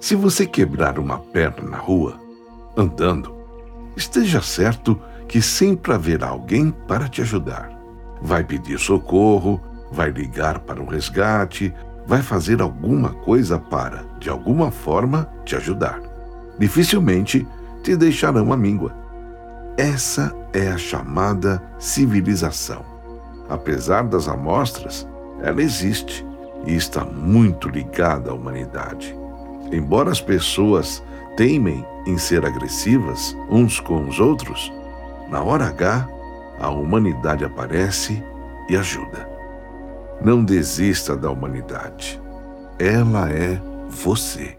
Se você quebrar uma perna na rua, andando, esteja certo que sempre haverá alguém para te ajudar. Vai pedir socorro, vai ligar para o resgate, vai fazer alguma coisa para, de alguma forma, te ajudar. Dificilmente te deixarão à míngua. Essa é a chamada civilização. Apesar das amostras, ela existe e está muito ligada à humanidade. Embora as pessoas teimem em ser agressivas uns com os outros, na hora H, a humanidade aparece e ajuda. Não desista da humanidade. Ela é você.